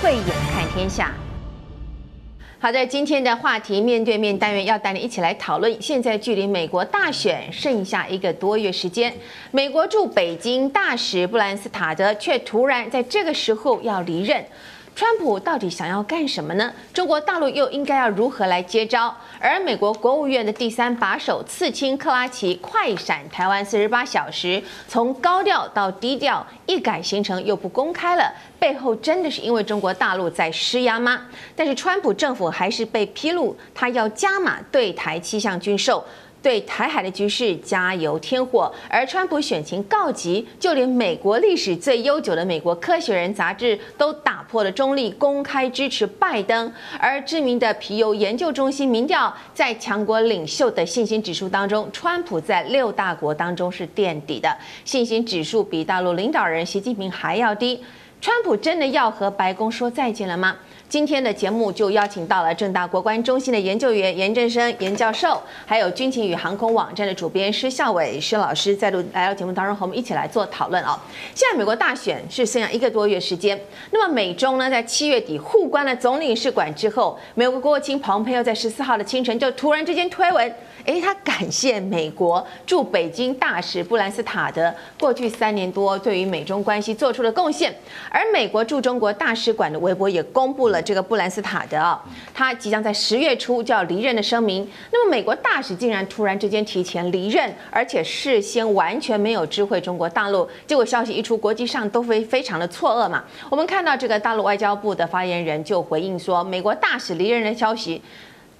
慧眼看天下。好在，今天的话题面对面单元要带你一起来讨论。现在距离美国大选剩下一个多月时间，美国驻北京大使布兰斯塔德却突然在这个时候要离任。川普到底想要干什么呢？中国大陆又应该要如何来接招？而美国国务院的第三把手刺青克拉奇快闪台湾四十八小时，从高调到低调，一改行程又不公开了，背后真的是因为中国大陆在施压吗？但是川普政府还是被披露，他要加码对台七项军售。对台海的局势加油添火，而川普选情告急，就连美国历史最悠久的美国科学人杂志都打破了中立，公开支持拜登。而知名的皮尤研究中心民调，在强国领袖的信心指数当中，川普在六大国当中是垫底的，信心指数比大陆领导人习近平还要低。川普真的要和白宫说再见了吗？今天的节目就邀请到了正大国关中心的研究员严正声严教授，还有军情与航空网站的主编施孝玮施老师再度来到节目当中，和我们一起来做讨论哦。现在美国大选是剩下一个多月时间，那么美中呢在七月底互关了总领事馆之后，美国国务卿蓬佩奥在十四号的清晨就突然之间推文。诶，他感谢美国驻北京大使布兰斯塔德过去三年多对于美中关系做出的贡献，而美国驻中国大使馆的微博也公布了这个布兰斯塔德，他即将在十月初就要离任的声明。那么美国大使竟然突然之间提前离任，而且事先完全没有知会中国大陆，结果消息一出，国际上都非非常的错愕嘛。我们看到这个大陆外交部的发言人就回应说，美国大使离任的消息。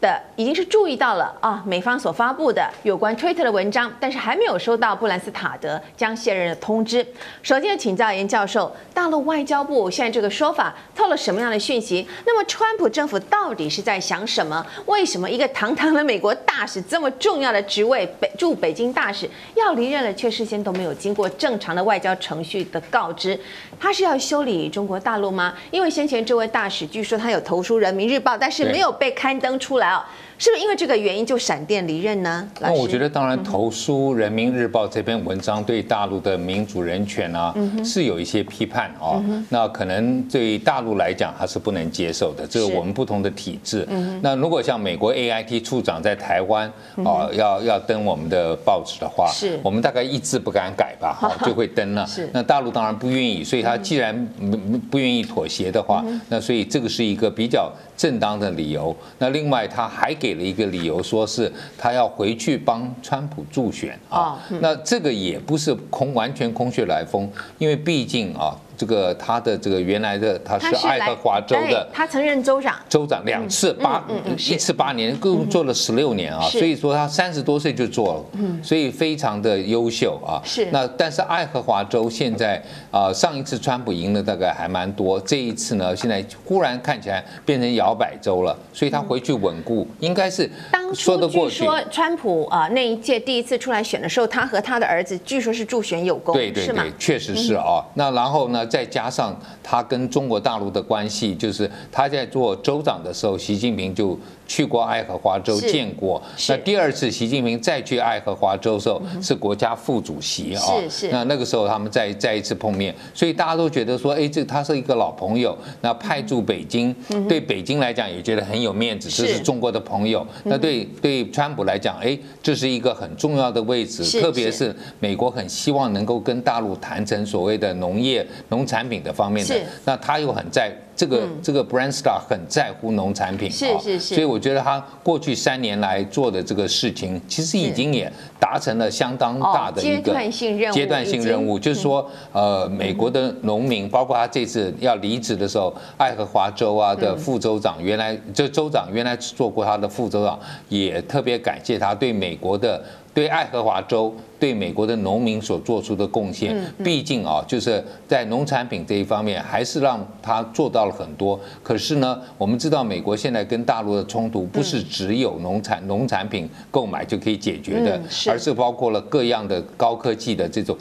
的已经是注意到了啊，美方所发布的有关推特的文章，但是还没有收到布兰斯塔德将卸任的通知。首先请教严教授，大陆外交部现在这个说法透了什么样的讯息？那么川普政府到底是在想什么？为什么一个堂堂的美国大使这么重要的职位，北驻北京大使要离任了，却事先都没有经过正常的外交程序的告知？他是要修理中国大陆吗？因为先前这位大使据说他有投书《人民日报》，但是没有被刊登出来。out 是不是因为这个原因就闪电离任呢？那我觉得，当然投书《人民日报》这篇文章对大陆的民主人权啊是有一些批判哦。那可能对大陆来讲，他是不能接受的。这个我们不同的体制。那如果像美国 AIT 处长在台湾啊，要要登我们的报纸的话，是我们大概一字不敢改吧，哈，就会登了。那大陆当然不愿意，所以他既然不不愿意妥协的话，那所以这个是一个比较正当的理由。那另外他还给。给了一个理由，说是他要回去帮川普助选啊，那这个也不是空完全空穴来风，因为毕竟啊。这个他的这个原来的他是爱荷华州的，他曾任州长，州长两次八一次八年，共做了十六年啊，所以说他三十多岁就做了，所以非常的优秀啊。是那但是爱荷华州现在啊，上一次川普赢了大概还蛮多，这一次呢，现在忽然看起来变成摇摆州了，所以他回去稳固应该是说得过去。当初据说川普啊那一届第一次出来选的时候，他和他的儿子据说是助选有功，对对对，确实是啊。那然后呢？再加上他跟中国大陆的关系，就是他在做州长的时候，习近平就去过爱荷华州见过。那第二次习近平再去爱荷华州的时候，是国家副主席啊。那那个时候他们再再一次碰面，所以大家都觉得说，哎，这他是一个老朋友。那派驻北京，对北京来讲也觉得很有面子，这是中国的朋友。那对对川普来讲，哎，这是一个很重要的位置，特别是美国很希望能够跟大陆谈成所谓的农业农。农产品的方面的，那他又很在这个这个 Branstad 很在乎农产品，是是是，所以我觉得他过去三年来做的这个事情，其实已经也达成了相当大的一个阶段性任务。阶段性任务就是说，呃，美国的农民，包括他这次要离职的时候，爱荷华州啊的副州长，原来这州长原来做过他的副州长，也特别感谢他对美国的。对爱荷华州对美国的农民所做出的贡献，毕竟啊，就是在农产品这一方面，还是让他做到了很多。可是呢，我们知道美国现在跟大陆的冲突，不是只有农产农产品购买就可以解决的，而是包括了各样的高科技的这种。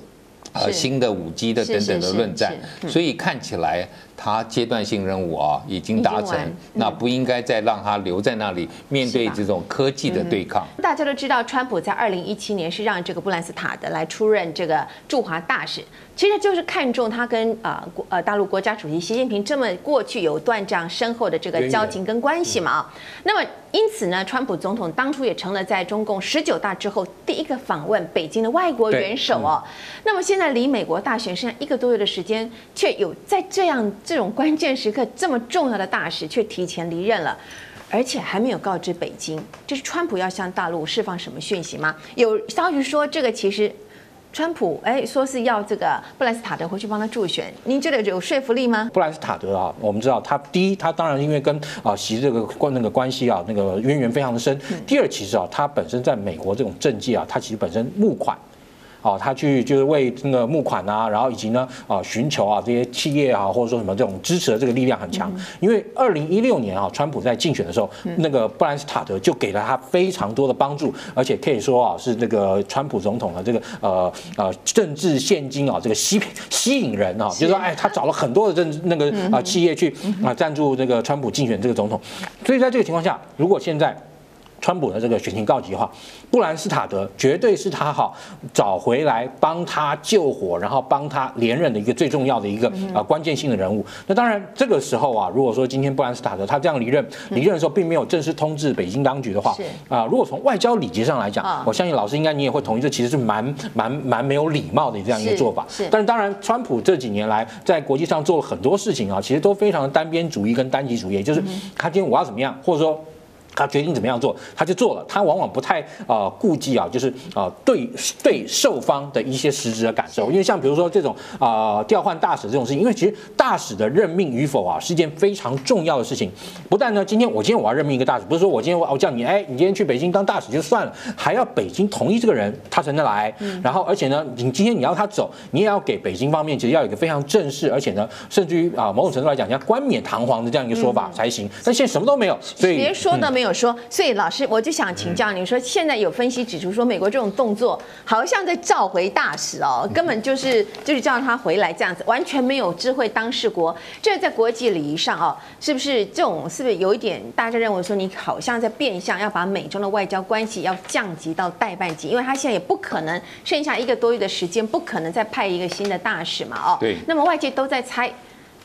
呃新的五 G 的等等的论战，所以看起来。他阶段性任务啊已经达成，嗯、那不应该再让他留在那里面对这种科技的对抗。大家都知道，川普在二零一七年是让这个布兰斯塔德来出任这个驻华大使，其实就是看中他跟啊国呃大陆国家主席习近平这么过去有段这样深厚的这个交情跟关系嘛啊。那么因此呢，川普总统当初也成了在中共十九大之后第一个访问北京的外国元首哦。那么现在离美国大选剩下一个多月的时间，却有在这样。这种关键时刻，这么重要的大事却提前离任了，而且还没有告知北京，这是川普要向大陆释放什么讯息吗？有消息说，这个其实川普哎说是要这个布莱斯塔德回去帮他助选，您觉得有说服力吗？布莱斯塔德啊，我们知道他第一，他当然因为跟啊习这个关那个关系啊那个渊源非常的深。第二，其实啊，他本身在美国这种政界啊，他其实本身募款。哦，他去就是为那个募款啊，然后以及呢啊寻求啊这些企业啊或者说什么这种支持的这个力量很强。因为二零一六年啊，川普在竞选的时候，那个布兰斯塔德就给了他非常多的帮助，而且可以说啊是那个川普总统的这个呃呃政治现金啊这个吸吸引人啊，就是说哎他找了很多的政那个啊企业去啊赞助这个川普竞选这个总统。所以在这个情况下，如果现在。川普的这个选情告急的话，布兰斯塔德绝对是他哈找回来帮他救火，然后帮他连任的一个最重要的一个啊关键性的人物。那当然，这个时候啊，如果说今天布兰斯塔德他这样离任，离任的时候并没有正式通知北京当局的话，啊，如果从外交礼节上来讲，我相信老师应该你也会同意，这其实是蛮蛮蛮没有礼貌的这样一个做法。但是当然，川普这几年来在国际上做了很多事情啊，其实都非常的单边主义跟单极主义，也就是他今天我要怎么样，或者说。他决定怎么样做，他就做了。他往往不太啊顾忌啊，就是啊对对受方的一些实质的感受。因为像比如说这种啊调换大使这种事情，因为其实大使的任命与否啊是一件非常重要的事情。不但呢，今天我今天我要任命一个大使，不是说我今天我叫你哎，你今天去北京当大使就算了，还要北京同意这个人他才能来。然后而且呢，你今天你要他走，你也要给北京方面其实要有一个非常正式，而且呢，甚至于啊某种程度来讲，要冠冕堂皇的这样一个说法才行。但现在什么都没有，所以别说的没有。有说，所以老师，我就想请教你说，现在有分析指出说，美国这种动作好像在召回大使哦，根本就是就是叫他回来这样子，完全没有智慧当事国。这在国际礼仪上哦，是不是这种是不是有一点大家认为说，你好像在变相要把美中的外交关系要降级到代办级，因为他现在也不可能剩下一个多月的时间，不可能再派一个新的大使嘛哦。对。那么外界都在猜。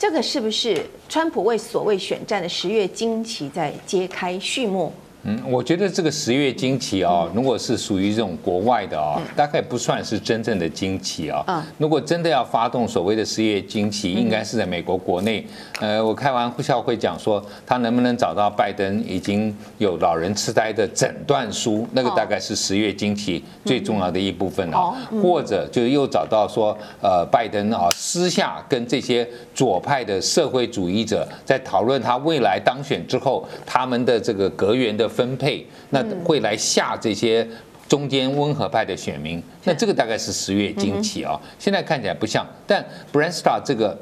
这个是不是川普为所谓选战的十月惊奇在揭开序幕？嗯，我觉得这个十月惊奇啊，如果是属于这种国外的啊，大概不算是真正的惊奇啊。如果真的要发动所谓的十月惊奇，应该是在美国国内。呃，我开玩笑会讲说，他能不能找到拜登已经有老人痴呆的诊断书，那个大概是十月惊奇最重要的一部分啊。或者就又找到说，呃，拜登啊私下跟这些左派的社会主义者在讨论他未来当选之后他们的这个阁员的。分配，那会来吓这些中间温和派的选民，那这个大概是十月惊奇啊。现在看起来不像，但 b r a n s t a r 这个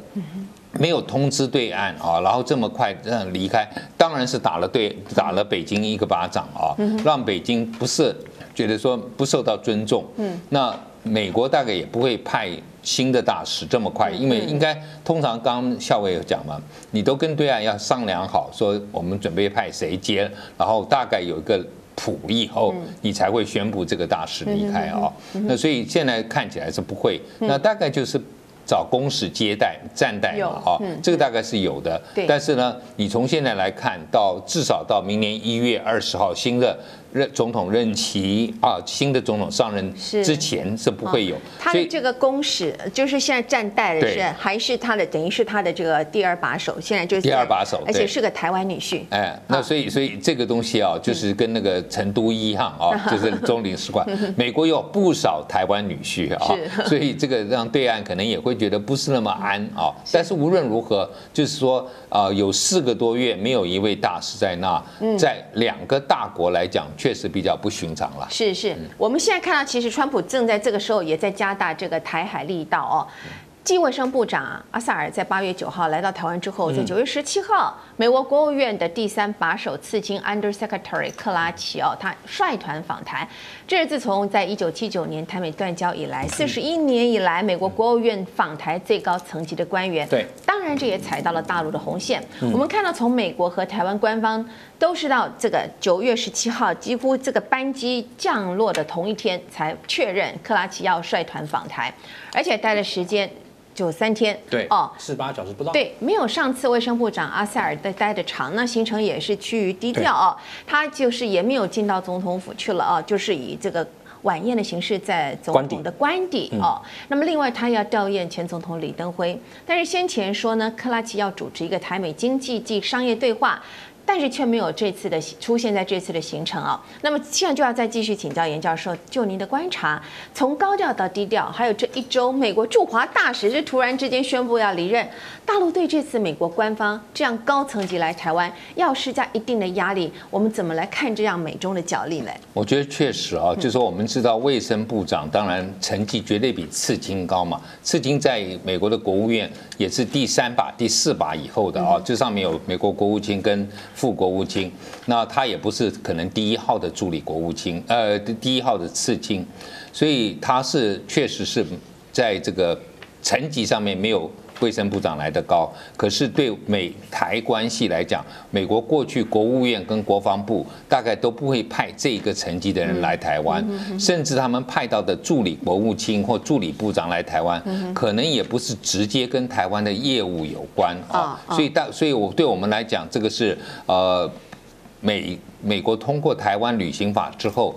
没有通知对岸啊，然后这么快让离开，当然是打了对打了北京一个巴掌啊，让北京不是觉得说不受到尊重。嗯，那美国大概也不会派。新的大使这么快，因为应该通常刚刚校委有讲嘛，你都跟对岸要商量好，说我们准备派谁接，然后大概有一个谱以后，你才会宣布这个大使离开啊。那所以现在看起来是不会，那大概就是找公使接待站待嘛啊，这个大概是有的。但是呢，你从现在来看到至少到明年一月二十号新的。任总统任期啊，新的总统上任之前是不会有。他的这个公使就是现在站代的是还是他的，等于是他的这个第二把手，现在就是第二把手，而且是个台湾女婿。哎，那所以所以这个东西啊，就是跟那个成都一样啊，就是中领事馆。美国有不少台湾女婿啊，所以这个让对岸可能也会觉得不是那么安啊。但是无论如何，就是说啊，有四个多月没有一位大使在那，在两个大国来讲。确实比较不寻常了。是是，我们现在看到，其实川普正在这个时候也在加大这个台海力道哦。继卫生部长阿萨尔在八月九号来到台湾之后，在九月十七号，美国国务院的第三把手次青 Undersecretary 克拉奇奥，他率团访台。这是自从在一九七九年台美断交以来，四十一年以来，美国国务院访台最高层级的官员。对，当然这也踩到了大陆的红线。我们看到从美国和台湾官方都是到这个九月十七号，几乎这个班机降落的同一天才确认克拉奇奥率团访台，而且待的时间。就三天，对哦，四八小时不到，对，没有上次卫生部长阿塞尔的待的长，那行程也是趋于低调哦。他就是也没有进到总统府去了哦，就是以这个晚宴的形式在总统的官邸哦。那么另外他要吊唁前总统李登辉，但是先前说呢，克拉奇要主持一个台美经济暨商业对话。但是却没有这次的出现在这次的行程啊。那么现在就要再继续请教严教授，就您的观察，从高调到低调，还有这一周美国驻华大使是突然之间宣布要离任，大陆对这次美国官方这样高层级来台湾要施加一定的压力，我们怎么来看这样美中的角力呢？我觉得确实啊，就是说我们知道卫生部长当然成绩绝对比次卿高嘛，次卿在美国的国务院也是第三把、第四把以后的啊，这上面有美国国务卿跟。副国务卿，那他也不是可能第一号的助理国务卿，呃，第一号的次卿，所以他是确实是在这个层级上面没有。卫生部长来得高，可是对美台关系来讲，美国过去国务院跟国防部大概都不会派这个层级的人来台湾，甚至他们派到的助理国务卿或助理部长来台湾，可能也不是直接跟台湾的业务有关啊。所以大，所以我对我们来讲，这个是呃美美国通过台湾旅行法之后。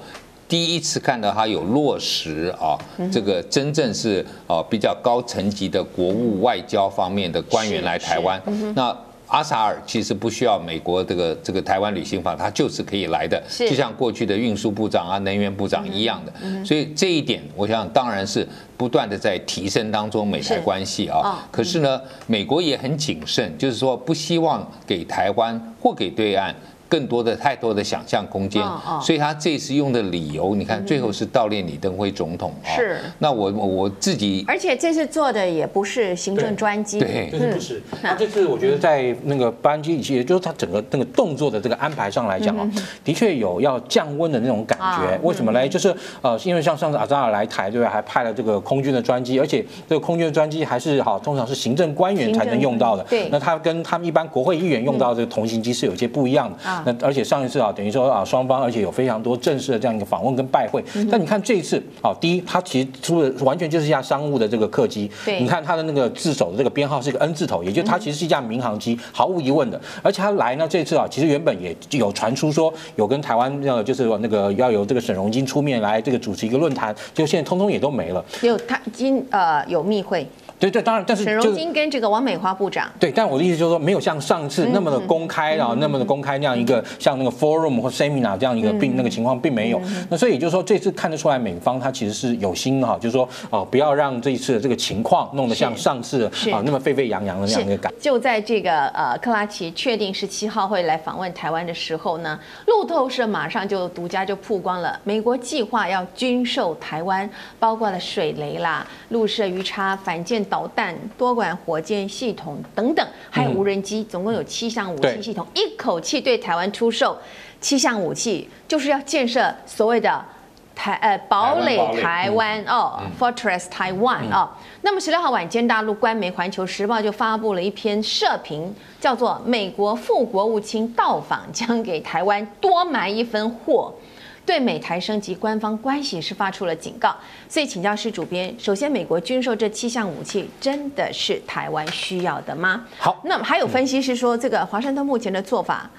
第一次看到他有落实啊，这个真正是啊比较高层级的国务外交方面的官员来台湾。那阿萨尔其实不需要美国这个这个台湾旅行法，他就是可以来的，就像过去的运输部长啊、能源部长一样的。所以这一点，我想当然是不断的在提升当中美台关系啊。可是呢，美国也很谨慎，就是说不希望给台湾或给对岸。更多的太多的想象空间，所以他这次用的理由，你看最后是悼念李登辉总统啊。是。那我我自己，而且这次做的也不是行政专机，对，不是。那这次我觉得在那个班机，也就是他整个那个动作的这个安排上来讲啊，的确有要降温的那种感觉。为什么呢？就是呃，因为像上次阿扎尔来台，对吧？还派了这个空军的专机，而且这个空军的专机还是好，通常是行政官员才能用到的。对。那他跟他们一般国会议员用到这个同型机是有些不一样的。那而且上一次啊，等于说啊，双方而且有非常多正式的这样一个访问跟拜会。但你看这一次，啊，第一，它其实出了完全就是一架商务的这个客机。对。你看它的那个自首的这个编号是一个 N 字头，也就是它其实是一架民航机，毫无疑问的。而且它来呢，这次啊，其实原本也有传出说有跟台湾那个就是那个要由这个沈荣金出面来这个主持一个论坛，就现在通通也都没了。有他今呃有密会。对这，当然，但是沈荣金跟这个王美花部长，对，但我的意思就是说，没有像上次那么的公开，然后那么的公开那样一个像那个 forum 或 seminar 这样一个并那个情况并没有。那所以就是说，这次看得出来，美方他其实是有心哈，就是说哦，不要让这一次的这个情况弄得像上次啊那么沸沸扬扬的那样一个感。就在这个呃克拉奇确定十七号会来访问台湾的时候呢，路透社马上就独家就曝光了，美国计划要军售台湾，包括了水雷啦、陆射鱼叉、反舰。导弹、多管火箭系统等等，还有无人机，总共有七项武器系统，一口气对台湾出售七项武器，就是要建设所谓的台呃堡垒台湾哦，Fortress Taiwan 哦。那么十六号晚间，大陆官媒《环球时报》就发布了一篇社评，叫做《美国副国务卿到访将给台湾多埋一分祸》。对美台升级官方关系是发出了警告，所以请教施主编，首先，美国军售这七项武器真的是台湾需要的吗？好，那么还有分析是说，这个华盛顿目前的做法。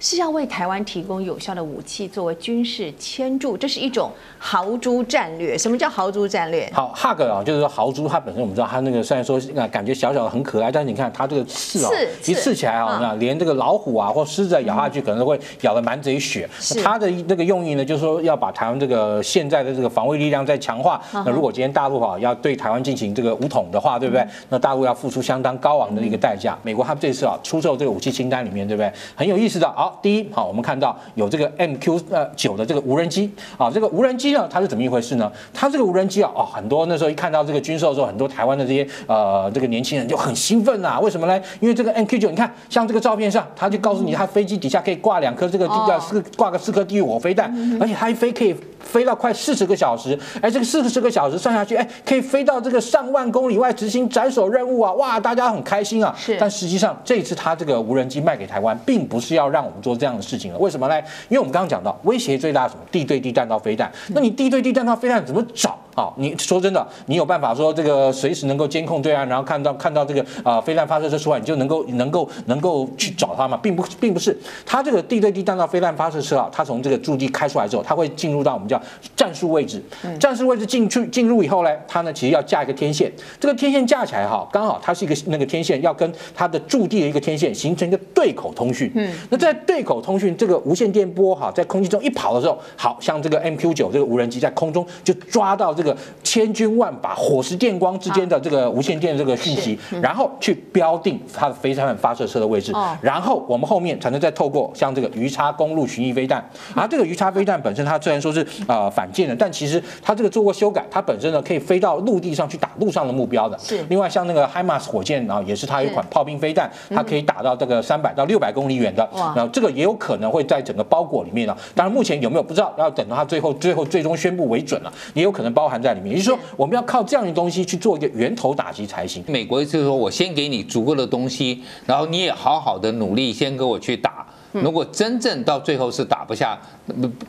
是要为台湾提供有效的武器作为军事牵助，这是一种豪猪战略。什么叫豪猪战略？好，Hug 啊，就是说豪猪，它本身我们知道，它那个虽然说啊感觉小小的很可爱，但是你看它这个刺啊，一刺起来啊，那连这个老虎啊或狮子咬下去，可能会咬得满嘴血。它的那个用意呢，就是说要把台湾这个现在的这个防卫力量再强化。那如果今天大陆哈要对台湾进行这个武统的话，对不对？那大陆要付出相当高昂的一个代价。美国它这次啊出售这个武器清单里面，对不对？很有意思的啊。好，第一，好，我们看到有这个 MQ 呃九的这个无人机啊，这个无人机呢，它是怎么一回事呢？它这个无人机啊，哦，很多那时候一看到这个军售的时候，很多台湾的这些呃这个年轻人就很兴奋呐，为什么呢？因为这个 MQ 九，你看像这个照片上，它就告诉你，它飞机底下可以挂两颗这个叫四挂个四颗地狱火飞弹，而且它一飞可以。飞到快四十个小时，哎，这个四十个小时算下去，哎，可以飞到这个上万公里外执行斩首任务啊！哇，大家很开心啊。是。但实际上，这一次他这个无人机卖给台湾，并不是要让我们做这样的事情了。为什么呢？因为我们刚刚讲到，威胁最大什么？地对地弹道飞弹。那你地对地弹道飞弹怎么找？好，你说真的，你有办法说这个随时能够监控对岸，然后看到看到这个啊、呃、飞弹发射车出来，你就能够能够能够去找它吗？并不并不是，它这个地对地弹道飞弹发射车啊，它从这个驻地开出来之后，它会进入到我们叫战术位置，战术位置进去进入以后呢，它呢其实要架一个天线，这个天线架起来哈，刚好它是一个那个天线要跟它的驻地的一个天线形成一个对口通讯。嗯，那在对口通讯这个无线电波哈，在空气中一跑的时候，好像这个 MQ 九这个无人机在空中就抓到。这个千军万把火石电光之间的这个无线电这个讯息，然后去标定它的飞弹发射车的位置，然后我们后面才能再透过像这个鱼叉公路巡弋飞弹，而这个鱼叉飞弹本身它虽然说是呃反舰的，但其实它这个做过修改，它本身呢可以飞到陆地上去打陆上的目标的。是。另外像那个 HIMARS 火箭啊，也是它一款炮兵飞弹，它可以打到这个三百到六百公里远的。哇。然后这个也有可能会在整个包裹里面呢，当然目前有没有不知道，要等到它最后最后最终宣布为准了，也有可能包。含在里面，也就是说，我们要靠这样的东西去做一个源头打击才行。美国就是说我先给你足够的东西，然后你也好好的努力，先给我去打。如果真正到最后是打不下，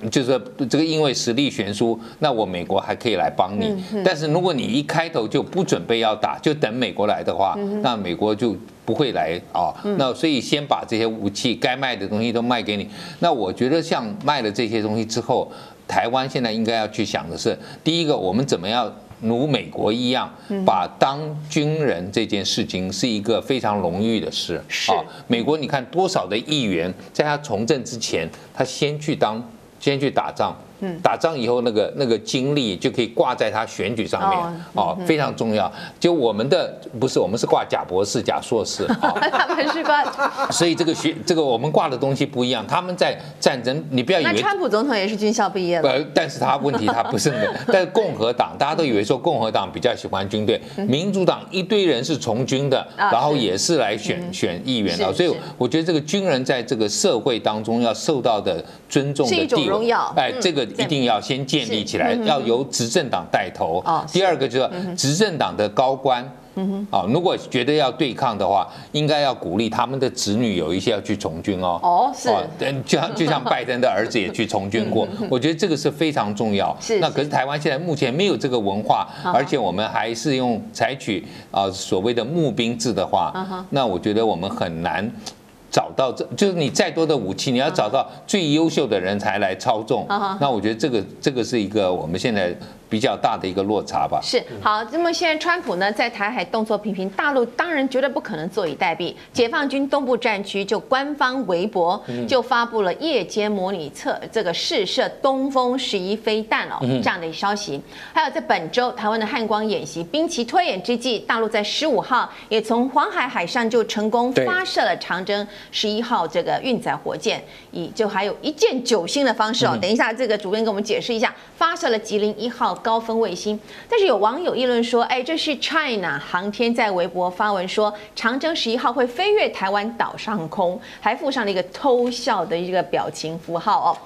就是这个因为实力悬殊，那我美国还可以来帮你。但是如果你一开头就不准备要打，就等美国来的话，那美国就不会来啊。那所以先把这些武器该卖的东西都卖给你。那我觉得像卖了这些东西之后。台湾现在应该要去想的是，第一个，我们怎么样如美国一样，把当军人这件事情是一个非常荣誉的事。啊，美国你看多少的议员在他从政之前，他先去当，先去打仗。打仗以后，那个那个经历就可以挂在他选举上面哦，非常重要。就我们的不是，我们是挂假博士、假硕士啊，他们是挂。所以这个学这个我们挂的东西不一样。他们在战争，你不要以为川普总统也是军校毕业的。呃，但是他问题他不是那个。但是共和党大家都以为说共和党比较喜欢军队，民主党一堆人是从军的，然后也是来选选议员的。所以我觉得这个军人在这个社会当中要受到的尊重的地位，哎，这个。一定要先建立起来，要由执政党带头。第二个就是执政党的高官，啊，如果觉得要对抗的话，应该要鼓励他们的子女有一些要去从军哦。哦，是，就像就像拜登的儿子也去从军过，我觉得这个是非常重要。是，那可是台湾现在目前没有这个文化，而且我们还是用采取啊所谓的募兵制的话，那我觉得我们很难。找到这就是你再多的武器，你要找到最优秀的人才来操纵。那我觉得这个这个是一个我们现在。比较大的一个落差吧。是好，那么现在川普呢，在台海动作频频，大陆当然绝对不可能坐以待毙。解放军东部战区就官方微博就发布了夜间模拟测这个试射东风十一飞弹哦这样的一消息。还有在本周台湾的汉光演习兵棋推演之际，大陆在十五号也从黄海海上就成功发射了长征十一号这个运载火箭，以就还有一箭九星的方式哦。等一下，这个主编给我们解释一下，发射了吉林一号。高分卫星，但是有网友议论说，哎，这是 China 航天在微博发文说，长征十一号会飞越台湾岛上空，还附上了一个偷笑的一个表情符号哦，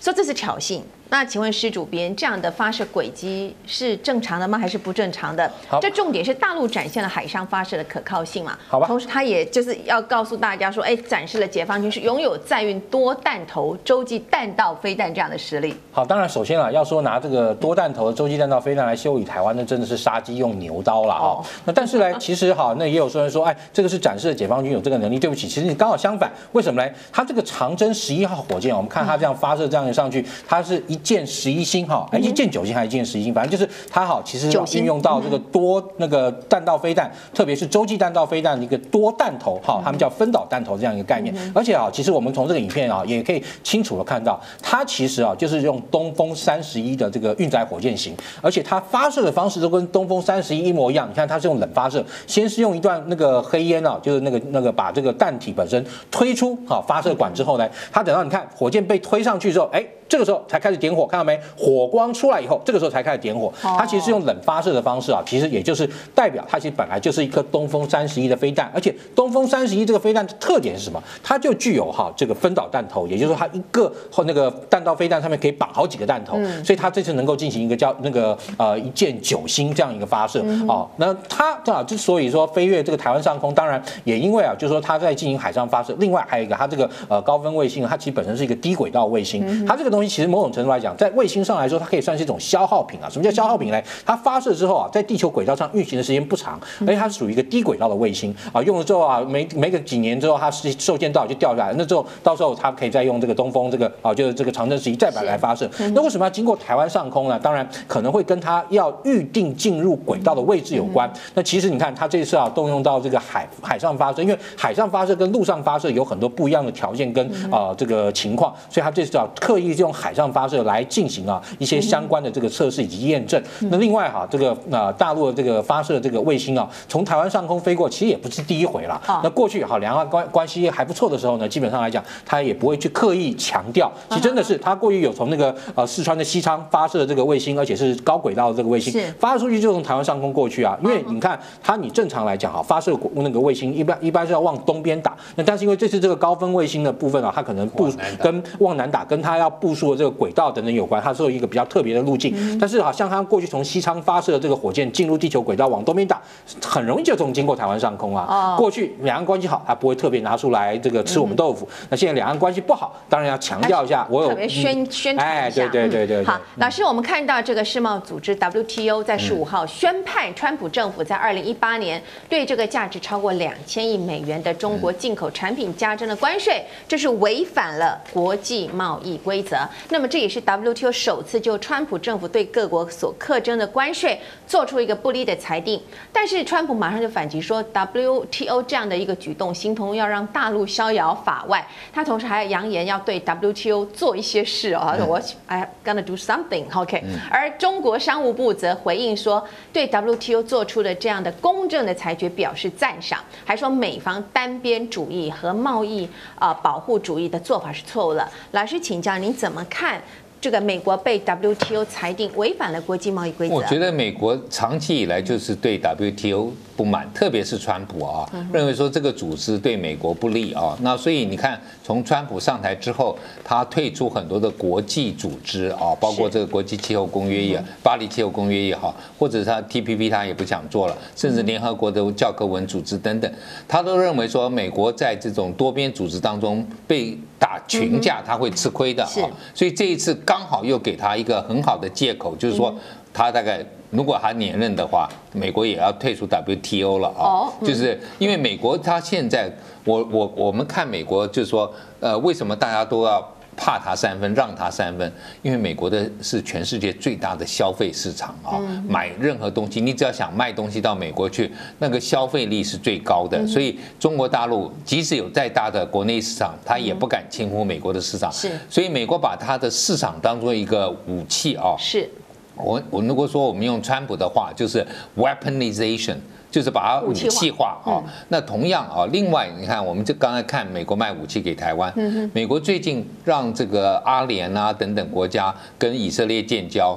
说这是挑衅。那请问施主编，这样的发射轨迹是正常的吗？还是不正常的？好，这重点是大陆展现了海上发射的可靠性嘛？好吧。同时，他也就是要告诉大家说，哎，展示了解放军是拥有载运多弹头洲际弹道飞弹这样的实力。好，当然，首先啊，要说拿这个多弹头的洲际弹道飞弹来修理台湾，那真的是杀鸡用牛刀了啊。那但是呢，其实哈，那也有说人说，哎，这个是展示了解放军有这个能力。对不起，其实你刚好相反。为什么呢？它这个长征十一号火箭，我们看它这样发射这样上去，它是一。一箭十一星哈，哎，一箭九星还是一箭十一星，反正就是它好，其实运用到这个多那个弹道飞弹，特别是洲际弹道飞弹的一个多弹头哈，他们叫分导弹头这样一个概念。而且啊，其实我们从这个影片啊，也可以清楚的看到，它其实啊就是用东风三十一的这个运载火箭型，而且它发射的方式都跟东风三十一一模一样。你看它是用冷发射，先是用一段那个黑烟啊，就是那个那个把这个弹体本身推出好发射管之后呢，它等到你看火箭被推上去之后，哎。这个时候才开始点火，看到没？火光出来以后，这个时候才开始点火。它其实是用冷发射的方式啊，其实也就是代表它其实本来就是一颗东风三十一的飞弹，而且东风三十一这个飞弹的特点是什么？它就具有哈这个分导弹头，也就是说它一个或那个弹道飞弹上面可以绑好几个弹头，所以它这次能够进行一个叫那个呃一箭九星这样一个发射哦。那它啊之所以说飞越这个台湾上空，当然也因为啊就是说它在进行海上发射，另外还有一个它这个呃高分卫星，它其实本身是一个低轨道卫星，它这个东西。其实某种程度来讲，在卫星上来说，它可以算是一种消耗品啊。什么叫消耗品呢？它发射之后啊，在地球轨道上运行的时间不长，而且它是属于一个低轨道的卫星啊。用了之后啊，没没个几年之后，它是寿限到就掉下来。那之后到时候它可以再用这个东风这个啊，就是这个长征十一再版来发射。那为什么要经过台湾上空呢？当然可能会跟它要预定进入轨道的位置有关。那其实你看，它这次啊动用到这个海海上发射，因为海上发射跟陆上发射有很多不一样的条件跟啊这个情况，所以它这次啊刻意用海上发射来进行啊一些相关的这个测试以及验证。那另外哈，这个啊大陆的这个发射这个卫星啊，从台湾上空飞过，其实也不是第一回了。那过去哈两岸关关系还不错的时候呢，基本上来讲，他也不会去刻意强调。其实真的是他过去有从那个呃四川的西昌发射这个卫星，而且是高轨道的这个卫星，发射出去就从台湾上空过去啊。因为你看它你正常来讲哈，发射那个卫星一般一般是要往东边打。那但是因为这次这个高分卫星的部分啊，它可能不跟往南打，跟它要部署的这个轨道等等有关，它是有一个比较特别的路径。但是好像它过去从西昌发射的这个火箭进入地球轨道往东边打，很容易就从经过台湾上空啊。过去两岸关系好，它不会特别拿出来这个吃我们豆腐。那现在两岸关系不好，当然要强调一下，我有特别宣宣传。哎，对对对对。好，老师，我们看到这个世贸组织 WTO 在十五号宣判，川普政府在二零一八年对这个价值超过两千亿美元的中国进口产品加征了关税，这是违反了国际贸易规则。那么这也是 WTO 首次就川普政府对各国所课征的关税做出一个不利的裁定，但是川普马上就反击说，WTO 这样的一个举动，形同要让大陆逍遥法外。他同时还要扬言要对 WTO 做一些事哦，他说我 I gonna do something，OK。而中国商务部则回应说，对 WTO 做出的这样的公正的裁决表示赞赏，还说美方单边主义和贸易啊保护主义的做法是错误了。老师请教您怎么看？这个美国被 WTO 裁定违反了国际贸易规则。我觉得美国长期以来就是对 WTO 不满，特别是川普啊，认为说这个组织对美国不利啊。那所以你看，从川普上台之后，他退出很多的国际组织啊，包括这个国际气候公约也、巴黎气候公约也好，或者他 TPP 他也不想做了，甚至联合国的教科文组织等等，他都认为说美国在这种多边组织当中被打群架，他会吃亏的啊。所以这一次刚好又给他一个很好的借口，就是说他大概如果还连任的话，美国也要退出 WTO 了啊。就是因为美国他现在，我我我们看美国就是说，呃，为什么大家都要？怕他三分，让他三分，因为美国的是全世界最大的消费市场啊，买任何东西，你只要想卖东西到美国去，那个消费力是最高的，所以中国大陆即使有再大的国内市场，他也不敢轻忽美国的市场。是，所以美国把他的市场当做一个武器啊。是，我我如果说我们用川普的话，就是 weaponization。就是把它武器化。啊，那同样啊，另外你看，我们就刚才看美国卖武器给台湾，美国最近让这个阿联啊等等国家跟以色列建交，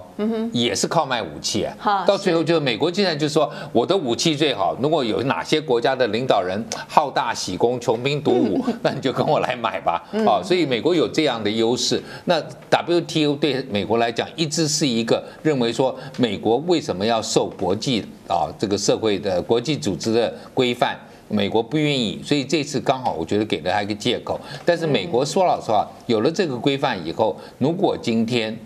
也是靠卖武器啊。到最后就是美国现在就说我的武器最好，如果有哪些国家的领导人好大喜功、穷兵黩武，那你就跟我来买吧。啊，所以美国有这样的优势。那 WTO 对美国来讲一直是一个认为说，美国为什么要受国际啊这个社会的。国际组织的规范，美国不愿意，所以这次刚好我觉得给了他一个借口。但是美国说老实话，有了这个规范以后，如果今天，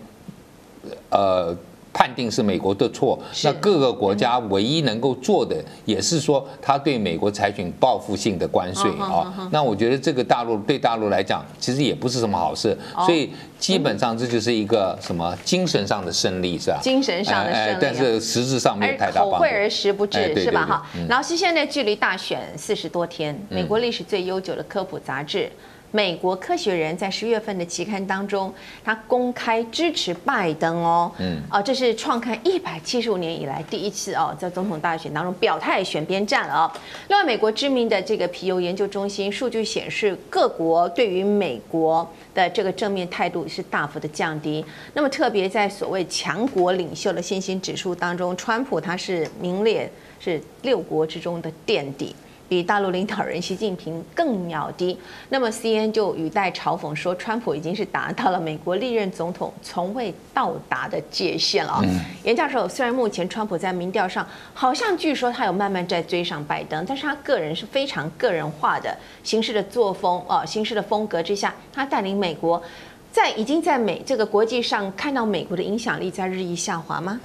呃，判定是美国的错，那各个国家唯一能够做的，也是说他对美国采取报复性的关税啊。那我觉得这个大陆对大陆来讲，其实也不是什么好事。所以基本上这就是一个什么精神上的胜利，是吧？精神上的胜利，但是实质上没有太大帮助。口惠而实不至，是吧？哈。老师现在距离大选四十多天，美国历史最悠久的科普杂志。美国科学人在十月份的期刊当中，他公开支持拜登哦，嗯，啊，这是创刊一百七十五年以来第一次哦，在总统大选当中表态选边站了哦。另外，美国知名的这个皮尤研究中心数据显示，各国对于美国的这个正面态度是大幅的降低。那么，特别在所谓强国领袖的信心指数当中，川普他是名列是六国之中的垫底。比大陆领导人习近平更要低。那么 CNN 就语带嘲讽说，川普已经是达到了美国历任总统从未到达的界限了。颜教授，虽然目前川普在民调上好像据说他有慢慢在追上拜登，但是他个人是非常个人化的行事的作风哦，行事的风格之下，他带领美国在已经在美这个国际上看到美国的影响力在日益下滑吗？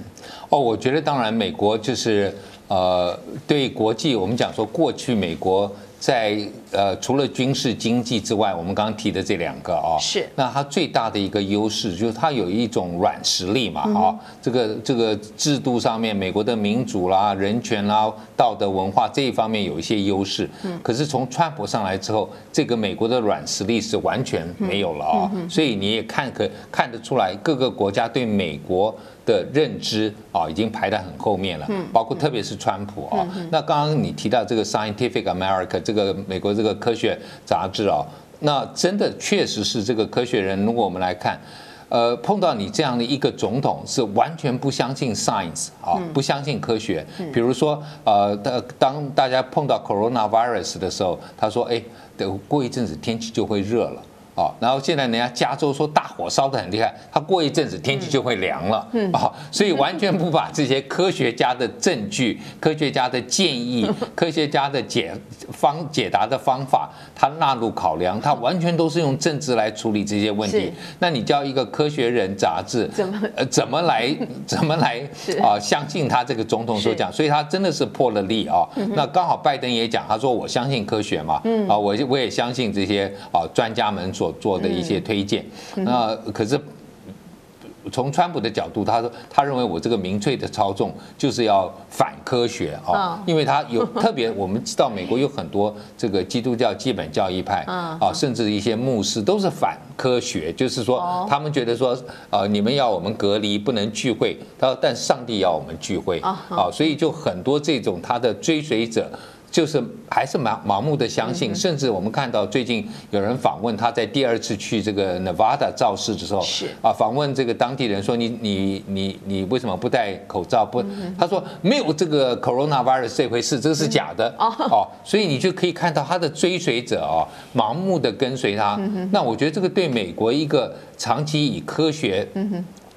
哦，我觉得当然，美国就是。呃，对国际，我们讲说，过去美国在呃除了军事经济之外，我们刚刚提的这两个啊，是，那它最大的一个优势就是它有一种软实力嘛，啊，这个这个制度上面，美国的民主啦、人权啦、道德文化这一方面有一些优势，嗯，可是从川普上来之后，这个美国的软实力是完全没有了啊，所以你也看可看得出来，各个国家对美国。的认知啊，已经排在很后面了，嗯包括特别是川普啊。那刚刚你提到这个 Scientific America 这个美国这个科学杂志啊，那真的确实是这个科学人。如果我们来看，呃，碰到你这样的一个总统，是完全不相信 science 啊，不相信科学。比如说，呃，当当大家碰到 coronavirus 的时候，他说，哎，等过一阵子天气就会热了。哦，然后现在人家加州说大火烧得很厉害，他过一阵子天气就会凉了，嗯，哦，所以完全不把这些科学家的证据、科学家的建议、科学家的解方解答的方法，他纳入考量，他完全都是用政治来处理这些问题。那你叫一个科学人杂志怎么呃怎么来 怎么来啊相信他这个总统所讲？所以他真的是破了例啊。那刚好拜登也讲，他说我相信科学嘛，嗯啊，我我也相信这些啊专家们所。做的一些推荐，那可是从川普的角度，他说他认为我这个民粹的操纵就是要反科学啊，因为他有特别，我们知道美国有很多这个基督教基本教义派啊，甚至一些牧师都是反科学，就是说他们觉得说啊，你们要我们隔离不能聚会，他说但上帝要我们聚会啊，所以就很多这种他的追随者。就是还是盲盲目的相信，甚至我们看到最近有人访问他在第二次去这个 Nevada 造势的时候，是。啊，访问这个当地人说，你你你你为什么不戴口罩？不，他说没有这个 coronavirus 这回事，这个是假的。哦，所以你就可以看到他的追随者啊，盲目的跟随他。那我觉得这个对美国一个长期以科学。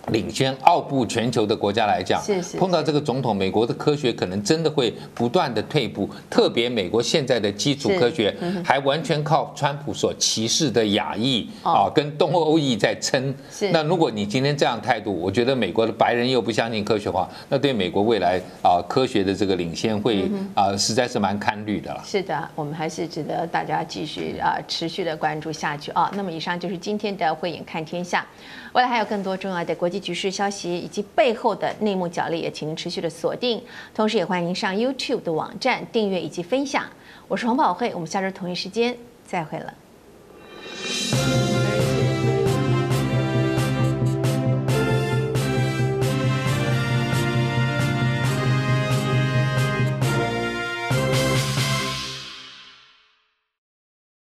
领先傲步全球的国家来讲，碰到这个总统，美国的科学可能真的会不断的退步。特别美国现在的基础科学还完全靠川普所歧视的亚裔啊，跟东欧裔在撑。那如果你今天这样态度，我觉得美国的白人又不相信科学化，那对美国未来啊科学的这个领先会啊实在是蛮堪虑的了。是的，我们还是值得大家继续啊持续的关注下去啊。那么以上就是今天的慧眼看天下。未来还有更多重要的国际局势消息以及背后的内幕角力，也请您持续的锁定。同时，也欢迎您上 YouTube 的网站订阅以及分享。我是黄宝慧，我们下周同一时间再会了。